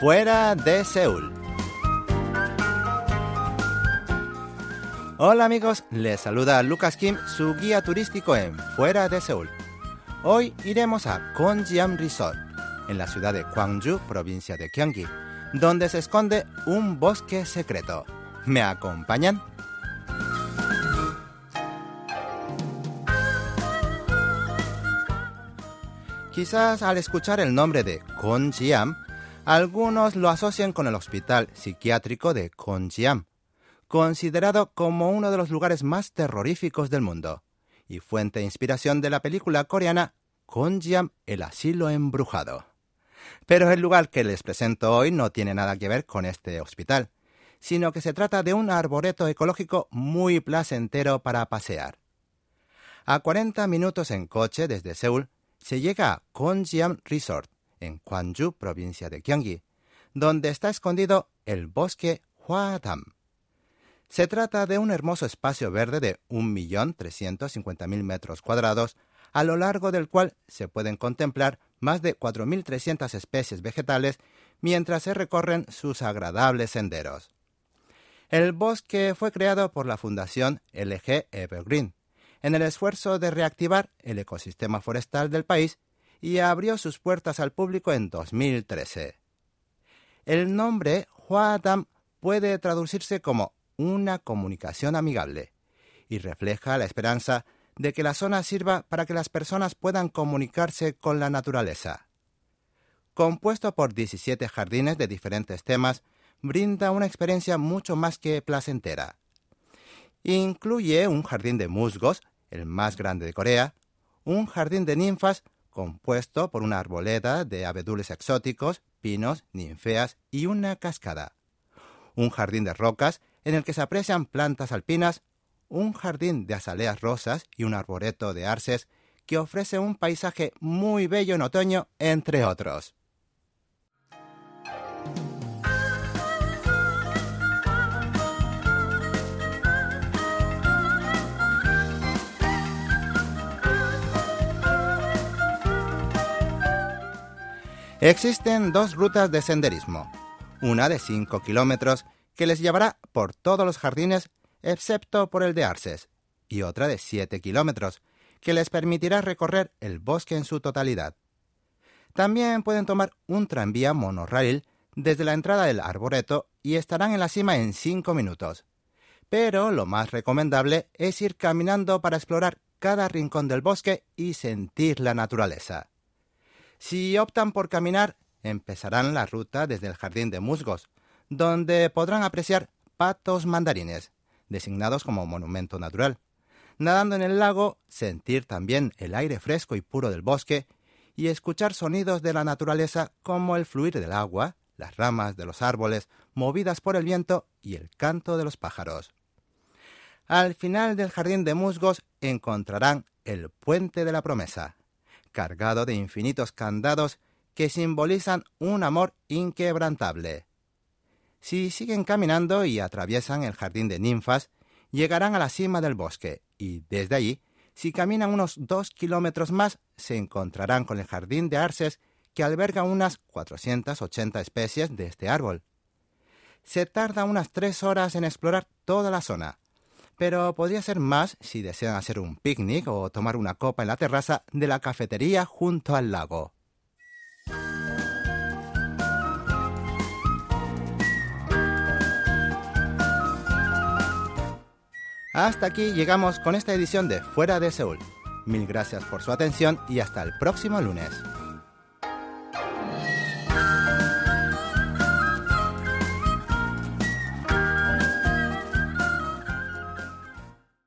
Fuera de Seúl. Hola amigos, les saluda Lucas Kim, su guía turístico en Fuera de Seúl. Hoy iremos a Konjiam Resort, en la ciudad de Gwangju, provincia de Gyeonggi, donde se esconde un bosque secreto. ¿Me acompañan? Quizás al escuchar el nombre de Konjiam, algunos lo asocian con el hospital psiquiátrico de Konjiam, considerado como uno de los lugares más terroríficos del mundo y fuente de inspiración de la película coreana Konjiam, el asilo embrujado. Pero el lugar que les presento hoy no tiene nada que ver con este hospital, sino que se trata de un arboreto ecológico muy placentero para pasear. A 40 minutos en coche desde Seúl, se llega a Konjiam Resort, en Gwangju, provincia de Gyeonggi, donde está escondido el bosque Hwadam. Se trata de un hermoso espacio verde de 1.350.000 metros cuadrados, a lo largo del cual se pueden contemplar más de 4.300 especies vegetales mientras se recorren sus agradables senderos. El bosque fue creado por la Fundación LG Evergreen, en el esfuerzo de reactivar el ecosistema forestal del país y abrió sus puertas al público en 2013. El nombre Huadam puede traducirse como una comunicación amigable y refleja la esperanza de que la zona sirva para que las personas puedan comunicarse con la naturaleza. Compuesto por 17 jardines de diferentes temas, brinda una experiencia mucho más que placentera. Incluye un jardín de musgos el más grande de Corea, un jardín de ninfas compuesto por una arboleda de abedules exóticos, pinos, ninfeas y una cascada. Un jardín de rocas en el que se aprecian plantas alpinas, un jardín de azaleas rosas y un arboreto de arces que ofrece un paisaje muy bello en otoño, entre otros. Existen dos rutas de senderismo, una de 5 kilómetros que les llevará por todos los jardines excepto por el de Arces, y otra de 7 kilómetros que les permitirá recorrer el bosque en su totalidad. También pueden tomar un tranvía monorail desde la entrada del arboreto y estarán en la cima en 5 minutos. Pero lo más recomendable es ir caminando para explorar cada rincón del bosque y sentir la naturaleza. Si optan por caminar, empezarán la ruta desde el jardín de musgos, donde podrán apreciar patos mandarines, designados como monumento natural. Nadando en el lago, sentir también el aire fresco y puro del bosque y escuchar sonidos de la naturaleza como el fluir del agua, las ramas de los árboles movidas por el viento y el canto de los pájaros. Al final del jardín de musgos encontrarán el puente de la promesa, cargado de infinitos candados que simbolizan un amor inquebrantable. Si siguen caminando y atraviesan el jardín de ninfas, llegarán a la cima del bosque y desde allí, si caminan unos dos kilómetros más, se encontrarán con el jardín de arces que alberga unas 480 especies de este árbol. Se tarda unas tres horas en explorar toda la zona, pero podría ser más si desean hacer un picnic o tomar una copa en la terraza de la cafetería junto al lago. Hasta aquí llegamos con esta edición de Fuera de Seúl. Mil gracias por su atención y hasta el próximo lunes.